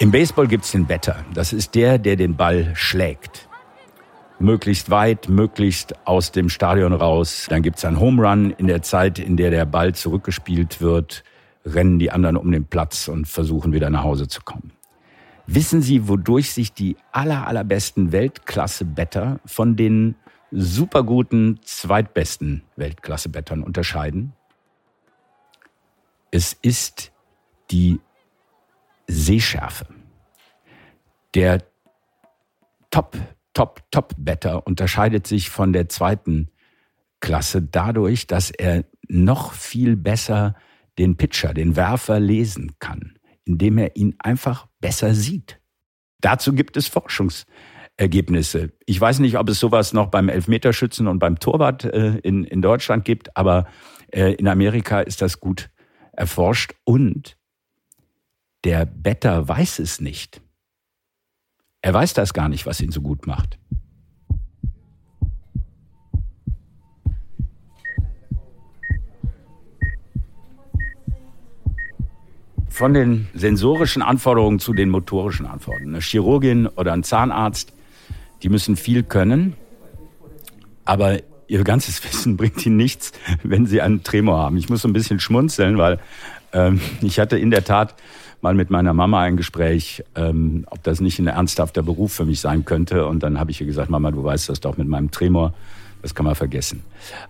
Im Baseball gibt's den Better. Das ist der, der den Ball schlägt. Möglichst weit, möglichst aus dem Stadion raus. Dann gibt's einen Home Run. In der Zeit, in der der Ball zurückgespielt wird, rennen die anderen um den Platz und versuchen wieder nach Hause zu kommen. Wissen Sie, wodurch sich die aller, allerbesten Weltklasse-Better von den superguten zweitbesten Weltklasse-Bettern unterscheiden? Es ist die Sehschärfe. Der Top, Top, Top-Better unterscheidet sich von der zweiten Klasse dadurch, dass er noch viel besser den Pitcher, den Werfer lesen kann, indem er ihn einfach besser sieht. Dazu gibt es Forschungsergebnisse. Ich weiß nicht, ob es sowas noch beim Elfmeterschützen und beim Torwart äh, in, in Deutschland gibt, aber äh, in Amerika ist das gut erforscht und der Better weiß es nicht. Er weiß das gar nicht, was ihn so gut macht. Von den sensorischen Anforderungen zu den motorischen Anforderungen. Eine Chirurgin oder ein Zahnarzt, die müssen viel können, aber ihr ganzes Wissen bringt ihnen nichts, wenn sie einen Tremor haben. Ich muss so ein bisschen schmunzeln, weil ähm, ich hatte in der Tat mal mit meiner Mama ein Gespräch, ähm, ob das nicht ein ernsthafter Beruf für mich sein könnte. Und dann habe ich ihr gesagt, Mama, du weißt das doch mit meinem Tremor, das kann man vergessen.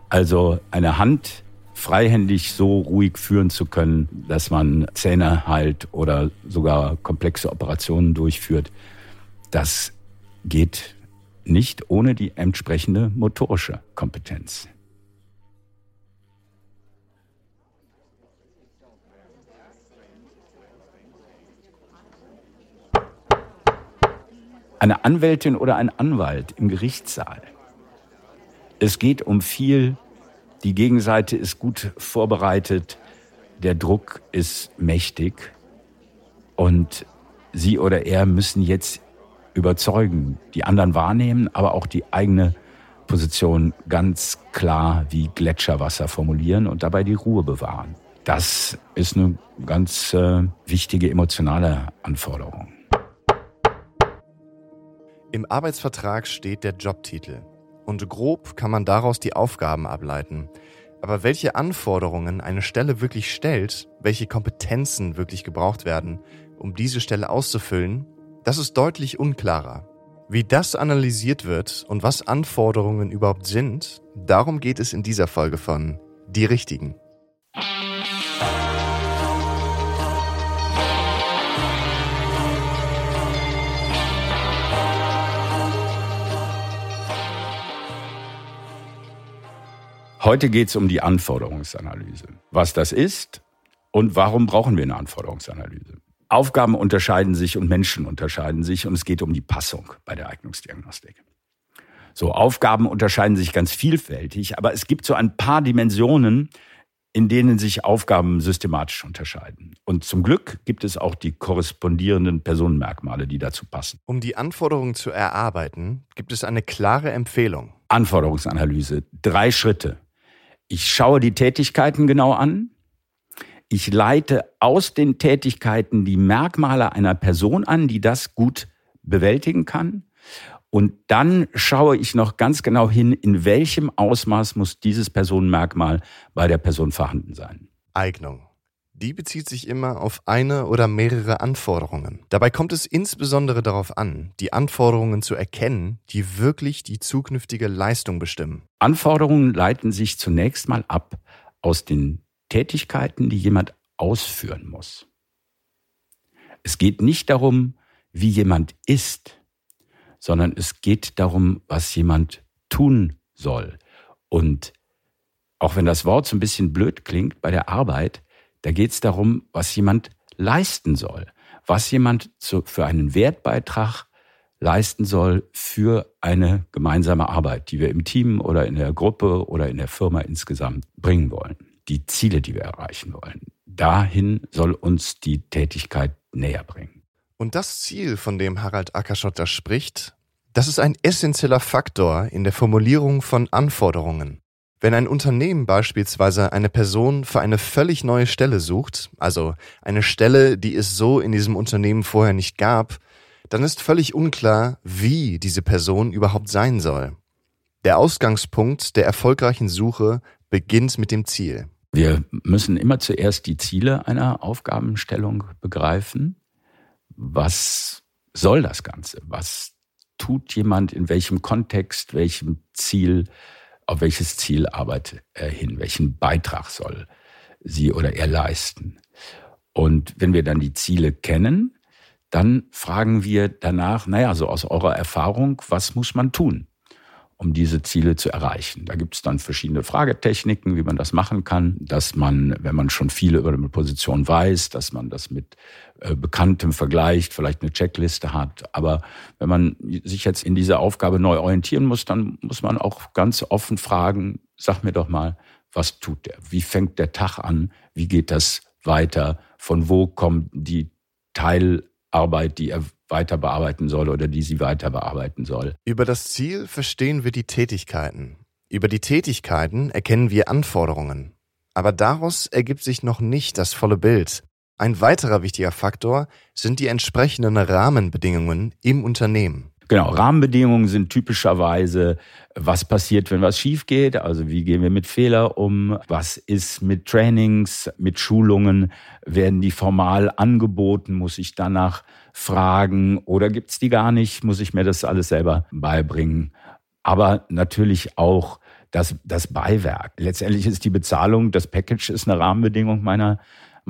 Also eine Hand freihändig so ruhig führen zu können, dass man Zähne heilt oder sogar komplexe Operationen durchführt, das geht nicht ohne die entsprechende motorische Kompetenz. Eine Anwältin oder ein Anwalt im Gerichtssaal. Es geht um viel, die Gegenseite ist gut vorbereitet, der Druck ist mächtig und sie oder er müssen jetzt überzeugen, die anderen wahrnehmen, aber auch die eigene Position ganz klar wie Gletscherwasser formulieren und dabei die Ruhe bewahren. Das ist eine ganz äh, wichtige emotionale Anforderung. Im Arbeitsvertrag steht der Jobtitel. Und grob kann man daraus die Aufgaben ableiten. Aber welche Anforderungen eine Stelle wirklich stellt, welche Kompetenzen wirklich gebraucht werden, um diese Stelle auszufüllen, das ist deutlich unklarer. Wie das analysiert wird und was Anforderungen überhaupt sind, darum geht es in dieser Folge von Die Richtigen. Heute geht es um die Anforderungsanalyse. Was das ist und warum brauchen wir eine Anforderungsanalyse? Aufgaben unterscheiden sich und Menschen unterscheiden sich und es geht um die Passung bei der Eignungsdiagnostik. So, Aufgaben unterscheiden sich ganz vielfältig, aber es gibt so ein paar Dimensionen, in denen sich Aufgaben systematisch unterscheiden. Und zum Glück gibt es auch die korrespondierenden Personenmerkmale, die dazu passen. Um die Anforderungen zu erarbeiten, gibt es eine klare Empfehlung. Anforderungsanalyse. Drei Schritte. Ich schaue die Tätigkeiten genau an. Ich leite aus den Tätigkeiten die Merkmale einer Person an, die das gut bewältigen kann. Und dann schaue ich noch ganz genau hin, in welchem Ausmaß muss dieses Personenmerkmal bei der Person vorhanden sein. Eignung die bezieht sich immer auf eine oder mehrere Anforderungen. Dabei kommt es insbesondere darauf an, die Anforderungen zu erkennen, die wirklich die zukünftige Leistung bestimmen. Anforderungen leiten sich zunächst mal ab aus den Tätigkeiten, die jemand ausführen muss. Es geht nicht darum, wie jemand ist, sondern es geht darum, was jemand tun soll. Und auch wenn das Wort so ein bisschen blöd klingt bei der Arbeit, da geht es darum, was jemand leisten soll, was jemand zu, für einen Wertbeitrag leisten soll für eine gemeinsame Arbeit, die wir im Team oder in der Gruppe oder in der Firma insgesamt bringen wollen. Die Ziele, die wir erreichen wollen. Dahin soll uns die Tätigkeit näher bringen. Und das Ziel, von dem Harald Ackerschotter spricht, das ist ein essentieller Faktor in der Formulierung von Anforderungen. Wenn ein Unternehmen beispielsweise eine Person für eine völlig neue Stelle sucht, also eine Stelle, die es so in diesem Unternehmen vorher nicht gab, dann ist völlig unklar, wie diese Person überhaupt sein soll. Der Ausgangspunkt der erfolgreichen Suche beginnt mit dem Ziel. Wir müssen immer zuerst die Ziele einer Aufgabenstellung begreifen. Was soll das Ganze? Was tut jemand in welchem Kontext, welchem Ziel, auf welches Ziel arbeitet er hin, welchen Beitrag soll sie oder er leisten? Und wenn wir dann die Ziele kennen, dann fragen wir danach, naja, so aus eurer Erfahrung, was muss man tun? Um diese Ziele zu erreichen. Da gibt es dann verschiedene Fragetechniken, wie man das machen kann, dass man, wenn man schon viel über eine Position weiß, dass man das mit äh, Bekanntem vergleicht, vielleicht eine Checkliste hat. Aber wenn man sich jetzt in dieser Aufgabe neu orientieren muss, dann muss man auch ganz offen fragen, sag mir doch mal, was tut der? Wie fängt der Tag an? Wie geht das weiter? Von wo kommt die Teilarbeit, die er weiter bearbeiten soll oder die sie weiter bearbeiten soll. Über das Ziel verstehen wir die Tätigkeiten. Über die Tätigkeiten erkennen wir Anforderungen. Aber daraus ergibt sich noch nicht das volle Bild. Ein weiterer wichtiger Faktor sind die entsprechenden Rahmenbedingungen im Unternehmen. Genau, Rahmenbedingungen sind typischerweise, was passiert, wenn was schief geht, also wie gehen wir mit Fehler um, was ist mit Trainings, mit Schulungen, werden die formal angeboten, muss ich danach fragen? Oder gibt's die gar nicht, muss ich mir das alles selber beibringen. Aber natürlich auch das, das Beiwerk. Letztendlich ist die Bezahlung, das Package ist eine Rahmenbedingung meiner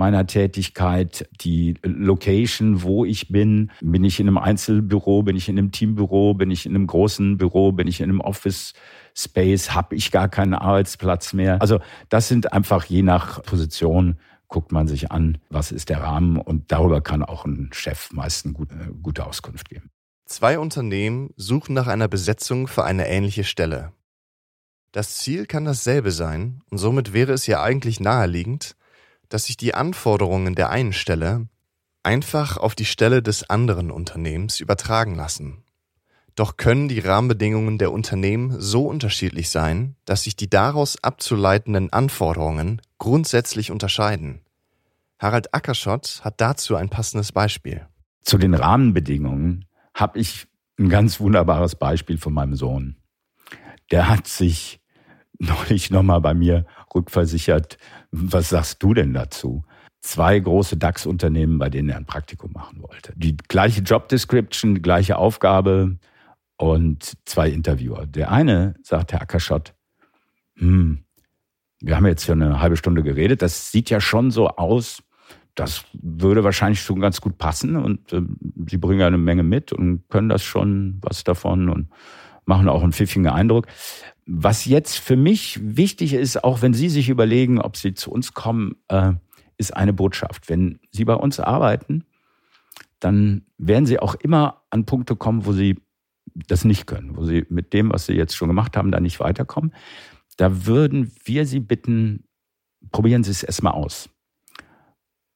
meiner Tätigkeit, die Location, wo ich bin. Bin ich in einem Einzelbüro, bin ich in einem Teambüro, bin ich in einem großen Büro, bin ich in einem Office Space, habe ich gar keinen Arbeitsplatz mehr. Also das sind einfach je nach Position guckt man sich an, was ist der Rahmen und darüber kann auch ein Chef meist eine gute, gute Auskunft geben. Zwei Unternehmen suchen nach einer Besetzung für eine ähnliche Stelle. Das Ziel kann dasselbe sein und somit wäre es ja eigentlich naheliegend, dass sich die Anforderungen der einen Stelle einfach auf die Stelle des anderen Unternehmens übertragen lassen. Doch können die Rahmenbedingungen der Unternehmen so unterschiedlich sein, dass sich die daraus abzuleitenden Anforderungen grundsätzlich unterscheiden. Harald Ackerschott hat dazu ein passendes Beispiel. Zu den Rahmenbedingungen habe ich ein ganz wunderbares Beispiel von meinem Sohn. Der hat sich neulich nochmal bei mir rückversichert was sagst du denn dazu? Zwei große DAX-Unternehmen, bei denen er ein Praktikum machen wollte. Die gleiche Job Description, die gleiche Aufgabe und zwei Interviewer. Der eine sagt, Herr Ackerschott, hm, wir haben jetzt ja eine halbe Stunde geredet, das sieht ja schon so aus, das würde wahrscheinlich schon ganz gut passen und äh, Sie bringen ja eine Menge mit und können das schon was davon und machen auch einen pfiffigen Eindruck. Was jetzt für mich wichtig ist, auch wenn Sie sich überlegen, ob Sie zu uns kommen, äh, ist eine Botschaft. Wenn Sie bei uns arbeiten, dann werden Sie auch immer an Punkte kommen, wo Sie das nicht können, wo Sie mit dem, was Sie jetzt schon gemacht haben, da nicht weiterkommen. Da würden wir Sie bitten, probieren Sie es erstmal aus.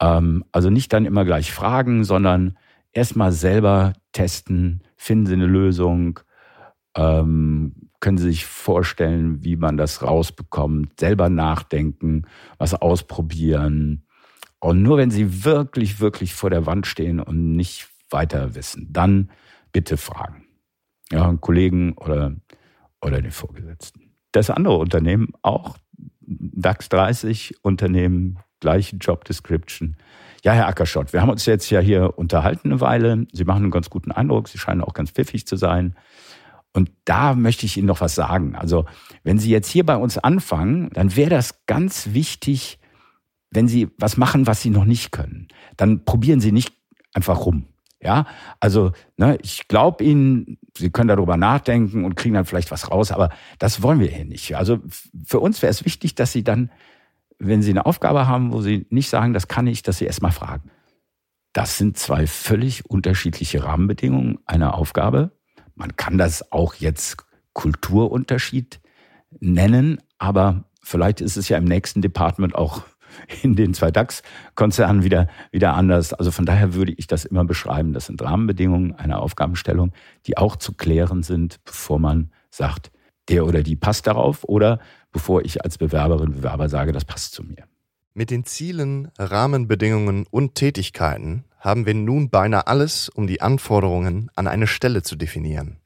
Ähm, also nicht dann immer gleich fragen, sondern erstmal selber testen, finden Sie eine Lösung, ähm, können Sie sich vorstellen, wie man das rausbekommt? Selber nachdenken, was ausprobieren. Und nur wenn Sie wirklich, wirklich vor der Wand stehen und nicht weiter wissen, dann bitte fragen. Ja, einen Kollegen oder, oder den Vorgesetzten. Das andere Unternehmen auch, DAX 30 Unternehmen, gleiche Job Description. Ja, Herr Ackerschott, wir haben uns jetzt ja hier unterhalten eine Weile. Sie machen einen ganz guten Eindruck. Sie scheinen auch ganz pfiffig zu sein. Und da möchte ich Ihnen noch was sagen. Also, wenn Sie jetzt hier bei uns anfangen, dann wäre das ganz wichtig, wenn Sie was machen, was Sie noch nicht können. Dann probieren Sie nicht einfach rum. Ja, also ne, ich glaube Ihnen, Sie können darüber nachdenken und kriegen dann vielleicht was raus, aber das wollen wir hier nicht. Also für uns wäre es wichtig, dass Sie dann, wenn Sie eine Aufgabe haben, wo Sie nicht sagen, das kann ich, dass Sie erstmal fragen. Das sind zwei völlig unterschiedliche Rahmenbedingungen einer Aufgabe. Man kann das auch jetzt Kulturunterschied nennen, aber vielleicht ist es ja im nächsten Department auch in den zwei DAX-Konzernen wieder, wieder anders. Also von daher würde ich das immer beschreiben. Das sind Rahmenbedingungen einer Aufgabenstellung, die auch zu klären sind, bevor man sagt, der oder die passt darauf oder bevor ich als Bewerberin, Bewerber sage, das passt zu mir. Mit den Zielen, Rahmenbedingungen und Tätigkeiten haben wir nun beinahe alles, um die Anforderungen an eine Stelle zu definieren.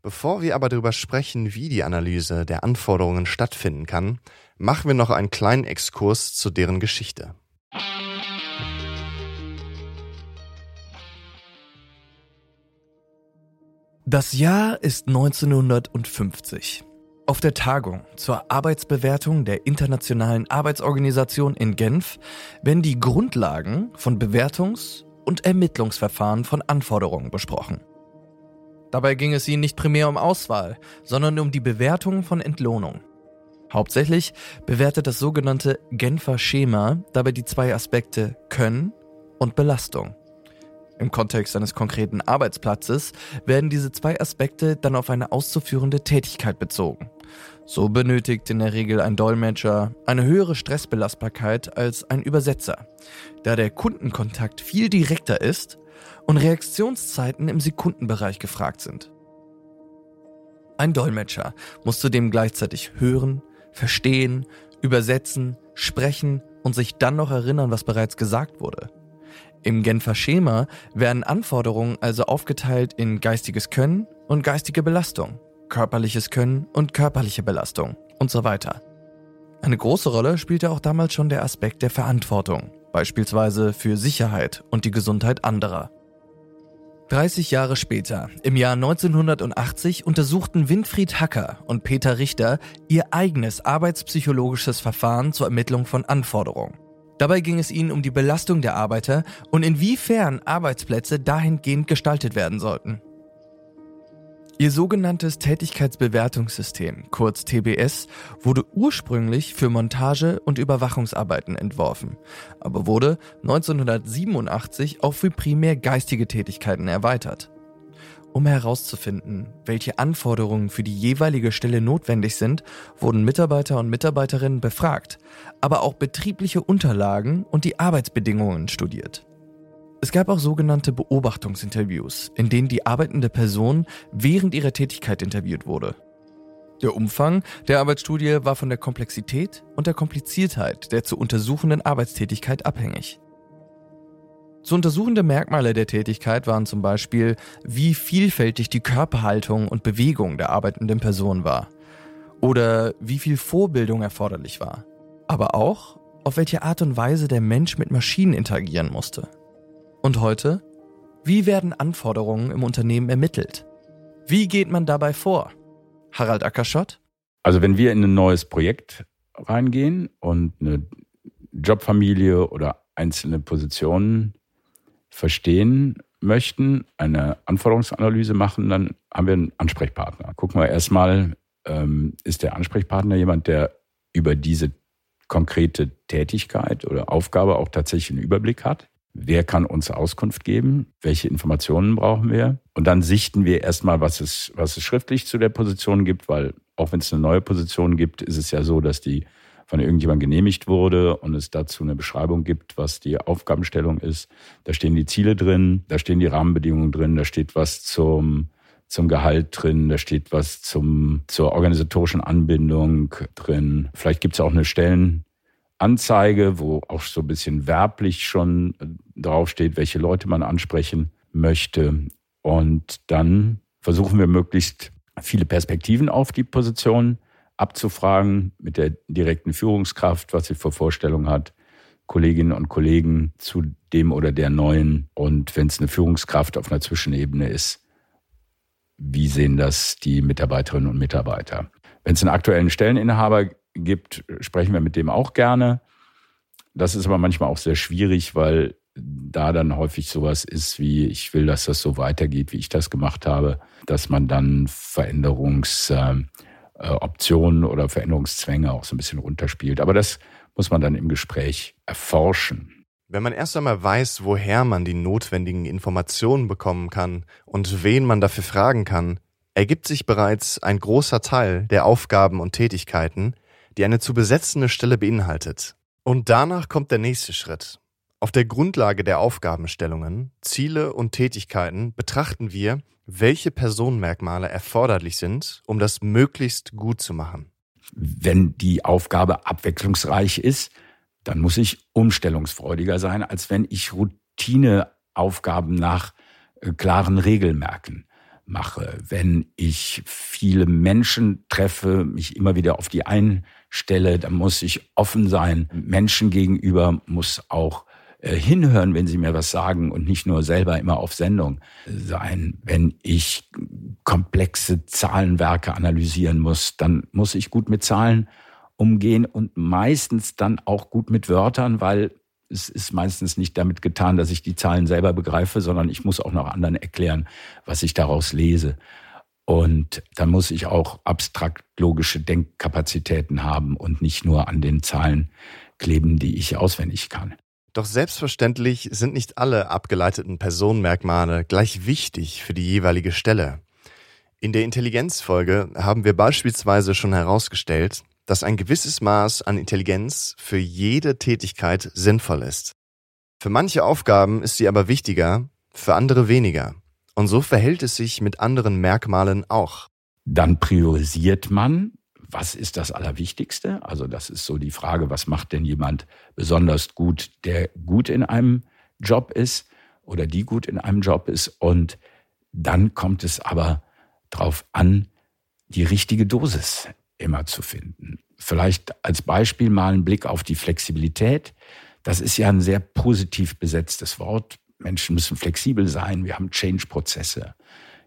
Bevor wir aber darüber sprechen, wie die Analyse der Anforderungen stattfinden kann, machen wir noch einen kleinen Exkurs zu deren Geschichte. Das Jahr ist 1950. Auf der Tagung zur Arbeitsbewertung der Internationalen Arbeitsorganisation in Genf werden die Grundlagen von Bewertungs- und Ermittlungsverfahren von Anforderungen besprochen. Dabei ging es ihnen nicht primär um Auswahl, sondern um die Bewertung von Entlohnung. Hauptsächlich bewertet das sogenannte Genfer Schema dabei die zwei Aspekte Können und Belastung. Im Kontext eines konkreten Arbeitsplatzes werden diese zwei Aspekte dann auf eine auszuführende Tätigkeit bezogen. So benötigt in der Regel ein Dolmetscher eine höhere Stressbelastbarkeit als ein Übersetzer, da der Kundenkontakt viel direkter ist und Reaktionszeiten im Sekundenbereich gefragt sind. Ein Dolmetscher muss zudem gleichzeitig hören, verstehen, übersetzen, sprechen und sich dann noch erinnern, was bereits gesagt wurde. Im Genfer Schema werden Anforderungen also aufgeteilt in geistiges Können und geistige Belastung, körperliches Können und körperliche Belastung und so weiter. Eine große Rolle spielte auch damals schon der Aspekt der Verantwortung, beispielsweise für Sicherheit und die Gesundheit anderer. 30 Jahre später, im Jahr 1980, untersuchten Winfried Hacker und Peter Richter ihr eigenes arbeitspsychologisches Verfahren zur Ermittlung von Anforderungen. Dabei ging es ihnen um die Belastung der Arbeiter und inwiefern Arbeitsplätze dahingehend gestaltet werden sollten. Ihr sogenanntes Tätigkeitsbewertungssystem, kurz TBS, wurde ursprünglich für Montage- und Überwachungsarbeiten entworfen, aber wurde 1987 auch für primär geistige Tätigkeiten erweitert. Um herauszufinden, welche Anforderungen für die jeweilige Stelle notwendig sind, wurden Mitarbeiter und Mitarbeiterinnen befragt, aber auch betriebliche Unterlagen und die Arbeitsbedingungen studiert. Es gab auch sogenannte Beobachtungsinterviews, in denen die arbeitende Person während ihrer Tätigkeit interviewt wurde. Der Umfang der Arbeitsstudie war von der Komplexität und der Kompliziertheit der zu untersuchenden Arbeitstätigkeit abhängig. Zu untersuchende Merkmale der Tätigkeit waren zum Beispiel, wie vielfältig die Körperhaltung und Bewegung der arbeitenden Person war oder wie viel Vorbildung erforderlich war, aber auch, auf welche Art und Weise der Mensch mit Maschinen interagieren musste. Und heute? Wie werden Anforderungen im Unternehmen ermittelt? Wie geht man dabei vor? Harald Ackerschott? Also wenn wir in ein neues Projekt reingehen und eine Jobfamilie oder einzelne Positionen verstehen möchten, eine Anforderungsanalyse machen, dann haben wir einen Ansprechpartner. Gucken wir erstmal, ähm, ist der Ansprechpartner jemand, der über diese konkrete Tätigkeit oder Aufgabe auch tatsächlich einen Überblick hat? Wer kann uns Auskunft geben? Welche Informationen brauchen wir? Und dann sichten wir erstmal, was es, was es schriftlich zu der Position gibt, weil auch wenn es eine neue Position gibt, ist es ja so, dass die von irgendjemandem genehmigt wurde und es dazu eine Beschreibung gibt, was die Aufgabenstellung ist. Da stehen die Ziele drin, da stehen die Rahmenbedingungen drin, da steht was zum, zum Gehalt drin, da steht was zum, zur organisatorischen Anbindung drin. Vielleicht gibt es auch eine Stellen, Anzeige, wo auch so ein bisschen werblich schon äh, draufsteht, welche Leute man ansprechen möchte. Und dann versuchen wir möglichst viele Perspektiven auf die Position abzufragen mit der direkten Führungskraft, was sie für Vorstellungen hat, Kolleginnen und Kollegen zu dem oder der neuen. Und wenn es eine Führungskraft auf einer Zwischenebene ist, wie sehen das die Mitarbeiterinnen und Mitarbeiter? Wenn es einen aktuellen Stelleninhaber gibt, sprechen wir mit dem auch gerne. Das ist aber manchmal auch sehr schwierig, weil da dann häufig sowas ist wie, ich will, dass das so weitergeht, wie ich das gemacht habe, dass man dann Veränderungsoptionen äh, oder Veränderungszwänge auch so ein bisschen runterspielt. Aber das muss man dann im Gespräch erforschen. Wenn man erst einmal weiß, woher man die notwendigen Informationen bekommen kann und wen man dafür fragen kann, ergibt sich bereits ein großer Teil der Aufgaben und Tätigkeiten, die eine zu besetzende Stelle beinhaltet. Und danach kommt der nächste Schritt. Auf der Grundlage der Aufgabenstellungen, Ziele und Tätigkeiten betrachten wir, welche Personenmerkmale erforderlich sind, um das möglichst gut zu machen. Wenn die Aufgabe abwechslungsreich ist, dann muss ich umstellungsfreudiger sein, als wenn ich Routineaufgaben nach äh, klaren Regelmerken mache. Wenn ich viele Menschen treffe, mich immer wieder auf die einstelle, dann muss ich offen sein. Menschen gegenüber muss auch hinhören, wenn sie mir was sagen und nicht nur selber immer auf Sendung sein. Wenn ich komplexe Zahlenwerke analysieren muss, dann muss ich gut mit Zahlen umgehen und meistens dann auch gut mit Wörtern, weil es ist meistens nicht damit getan, dass ich die Zahlen selber begreife, sondern ich muss auch noch anderen erklären, was ich daraus lese. Und dann muss ich auch abstrakt logische Denkkapazitäten haben und nicht nur an den Zahlen kleben, die ich auswendig kann. Doch selbstverständlich sind nicht alle abgeleiteten Personenmerkmale gleich wichtig für die jeweilige Stelle. In der Intelligenzfolge haben wir beispielsweise schon herausgestellt, dass ein gewisses Maß an Intelligenz für jede Tätigkeit sinnvoll ist. Für manche Aufgaben ist sie aber wichtiger, für andere weniger. Und so verhält es sich mit anderen Merkmalen auch. Dann priorisiert man was ist das Allerwichtigste? Also das ist so die Frage, was macht denn jemand besonders gut, der gut in einem Job ist oder die gut in einem Job ist. Und dann kommt es aber darauf an, die richtige Dosis immer zu finden. Vielleicht als Beispiel mal einen Blick auf die Flexibilität. Das ist ja ein sehr positiv besetztes Wort. Menschen müssen flexibel sein. Wir haben Change-Prozesse.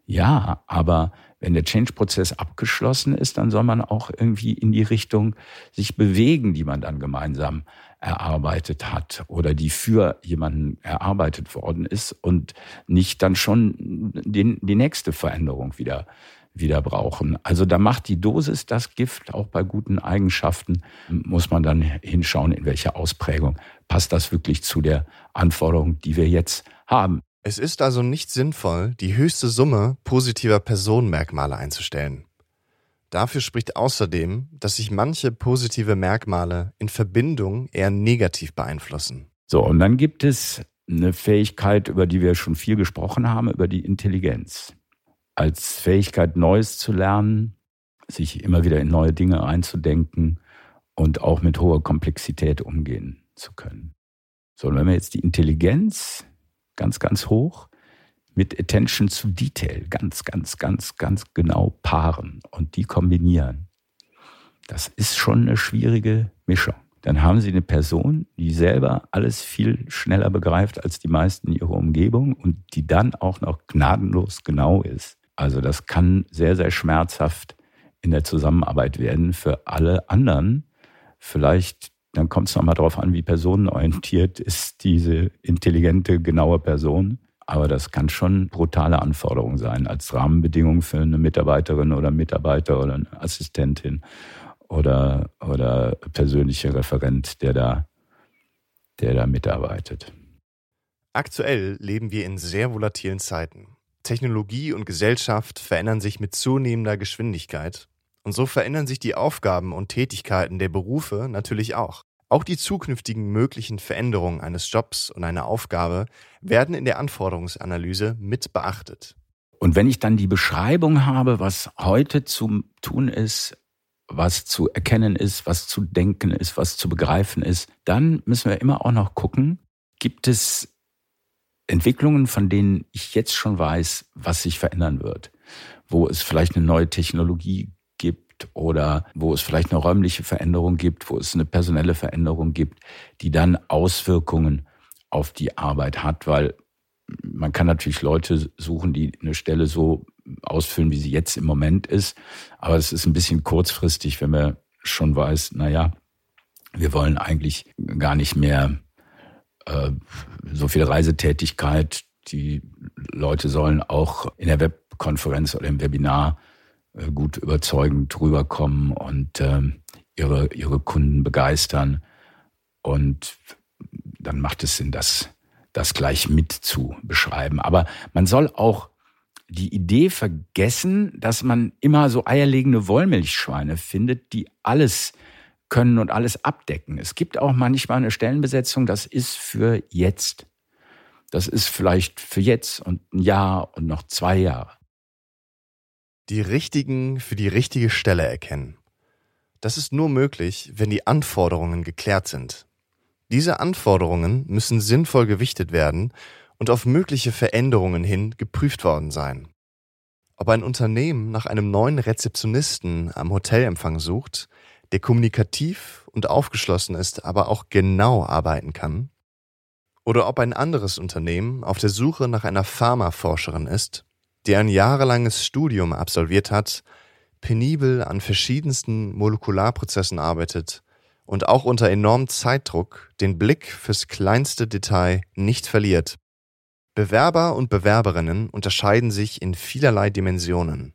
Ja, aber wenn der Change-Prozess abgeschlossen ist, dann soll man auch irgendwie in die Richtung sich bewegen, die man dann gemeinsam erarbeitet hat oder die für jemanden erarbeitet worden ist und nicht dann schon den, die nächste Veränderung wieder wieder brauchen. Also da macht die Dosis das Gift, auch bei guten Eigenschaften muss man dann hinschauen, in welcher Ausprägung passt das wirklich zu der Anforderung, die wir jetzt haben. Es ist also nicht sinnvoll, die höchste Summe positiver Personenmerkmale einzustellen. Dafür spricht außerdem, dass sich manche positive Merkmale in Verbindung eher negativ beeinflussen. So, und dann gibt es eine Fähigkeit, über die wir schon viel gesprochen haben, über die Intelligenz. Als Fähigkeit, Neues zu lernen, sich immer wieder in neue Dinge einzudenken und auch mit hoher Komplexität umgehen zu können. So, und wenn wir jetzt die Intelligenz ganz, ganz hoch, mit Attention to Detail ganz, ganz, ganz, ganz genau paaren und die kombinieren. Das ist schon eine schwierige Mischung. Dann haben Sie eine Person, die selber alles viel schneller begreift als die meisten ihrer Umgebung und die dann auch noch gnadenlos genau ist. Also das kann sehr, sehr schmerzhaft in der Zusammenarbeit werden für alle anderen. Vielleicht dann kommt es nochmal darauf an, wie personenorientiert ist diese intelligente, genaue Person. Aber das kann schon brutale Anforderung sein als Rahmenbedingung für eine Mitarbeiterin oder Mitarbeiter oder eine Assistentin oder, oder persönlicher Referent, der da, der da mitarbeitet. Aktuell leben wir in sehr volatilen Zeiten. Technologie und Gesellschaft verändern sich mit zunehmender Geschwindigkeit. Und so verändern sich die Aufgaben und Tätigkeiten der Berufe natürlich auch. Auch die zukünftigen möglichen Veränderungen eines Jobs und einer Aufgabe werden in der Anforderungsanalyse mit beachtet. Und wenn ich dann die Beschreibung habe, was heute zu tun ist, was zu erkennen ist, was zu denken ist, was zu begreifen ist, dann müssen wir immer auch noch gucken, gibt es Entwicklungen, von denen ich jetzt schon weiß, was sich verändern wird, wo es vielleicht eine neue Technologie gibt oder wo es vielleicht eine räumliche Veränderung gibt, wo es eine personelle Veränderung gibt, die dann Auswirkungen auf die Arbeit hat, weil man kann natürlich Leute suchen, die eine Stelle so ausfüllen, wie sie jetzt im Moment ist. Aber es ist ein bisschen kurzfristig, wenn man schon weiß, na ja, wir wollen eigentlich gar nicht mehr äh, so viel Reisetätigkeit. Die Leute sollen auch in der Webkonferenz oder im Webinar gut überzeugend rüberkommen und äh, ihre, ihre Kunden begeistern. Und dann macht es Sinn, das, das gleich mit zu beschreiben. Aber man soll auch die Idee vergessen, dass man immer so eierlegende Wollmilchschweine findet, die alles können und alles abdecken. Es gibt auch manchmal eine Stellenbesetzung, das ist für jetzt. Das ist vielleicht für jetzt und ein Jahr und noch zwei Jahre die richtigen für die richtige Stelle erkennen. Das ist nur möglich, wenn die Anforderungen geklärt sind. Diese Anforderungen müssen sinnvoll gewichtet werden und auf mögliche Veränderungen hin geprüft worden sein. Ob ein Unternehmen nach einem neuen Rezeptionisten am Hotelempfang sucht, der kommunikativ und aufgeschlossen ist, aber auch genau arbeiten kann, oder ob ein anderes Unternehmen auf der Suche nach einer Pharmaforscherin ist, die ein jahrelanges Studium absolviert hat, penibel an verschiedensten Molekularprozessen arbeitet und auch unter enormem Zeitdruck den Blick fürs kleinste Detail nicht verliert. Bewerber und Bewerberinnen unterscheiden sich in vielerlei Dimensionen.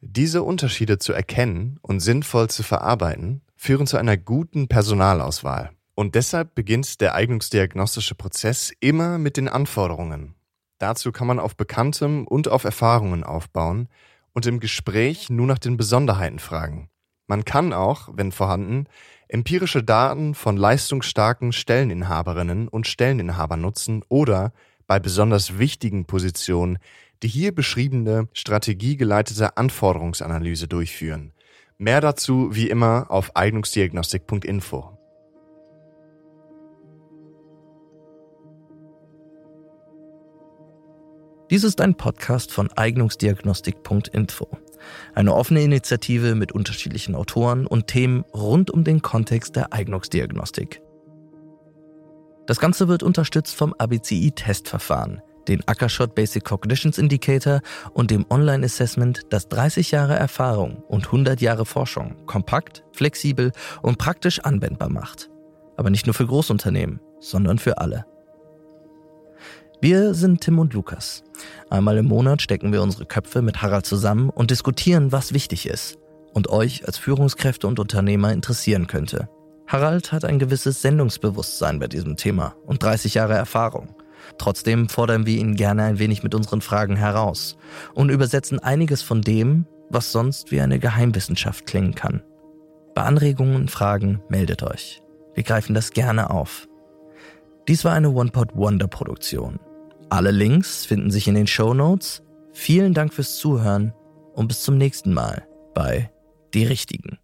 Diese Unterschiede zu erkennen und sinnvoll zu verarbeiten, führen zu einer guten Personalauswahl. Und deshalb beginnt der eignungsdiagnostische Prozess immer mit den Anforderungen. Dazu kann man auf Bekanntem und auf Erfahrungen aufbauen und im Gespräch nur nach den Besonderheiten fragen. Man kann auch, wenn vorhanden, empirische Daten von leistungsstarken Stelleninhaberinnen und Stelleninhabern nutzen oder bei besonders wichtigen Positionen die hier beschriebene strategiegeleitete Anforderungsanalyse durchführen. Mehr dazu wie immer auf eignungsdiagnostik.info. Dies ist ein Podcast von eignungsdiagnostik.info. Eine offene Initiative mit unterschiedlichen Autoren und Themen rund um den Kontext der Eignungsdiagnostik. Das Ganze wird unterstützt vom ABCI-Testverfahren, den Ackershot Basic Cognitions Indicator und dem Online-Assessment, das 30 Jahre Erfahrung und 100 Jahre Forschung kompakt, flexibel und praktisch anwendbar macht. Aber nicht nur für Großunternehmen, sondern für alle. Wir sind Tim und Lukas. Einmal im Monat stecken wir unsere Köpfe mit Harald zusammen und diskutieren, was wichtig ist und euch als Führungskräfte und Unternehmer interessieren könnte. Harald hat ein gewisses Sendungsbewusstsein bei diesem Thema und 30 Jahre Erfahrung. Trotzdem fordern wir ihn gerne ein wenig mit unseren Fragen heraus und übersetzen einiges von dem, was sonst wie eine Geheimwissenschaft klingen kann. Bei Anregungen und Fragen meldet euch. Wir greifen das gerne auf. Dies war eine One-Pot Wonder Produktion. Alle Links finden sich in den Show Notes. Vielen Dank fürs Zuhören und bis zum nächsten Mal bei Die Richtigen.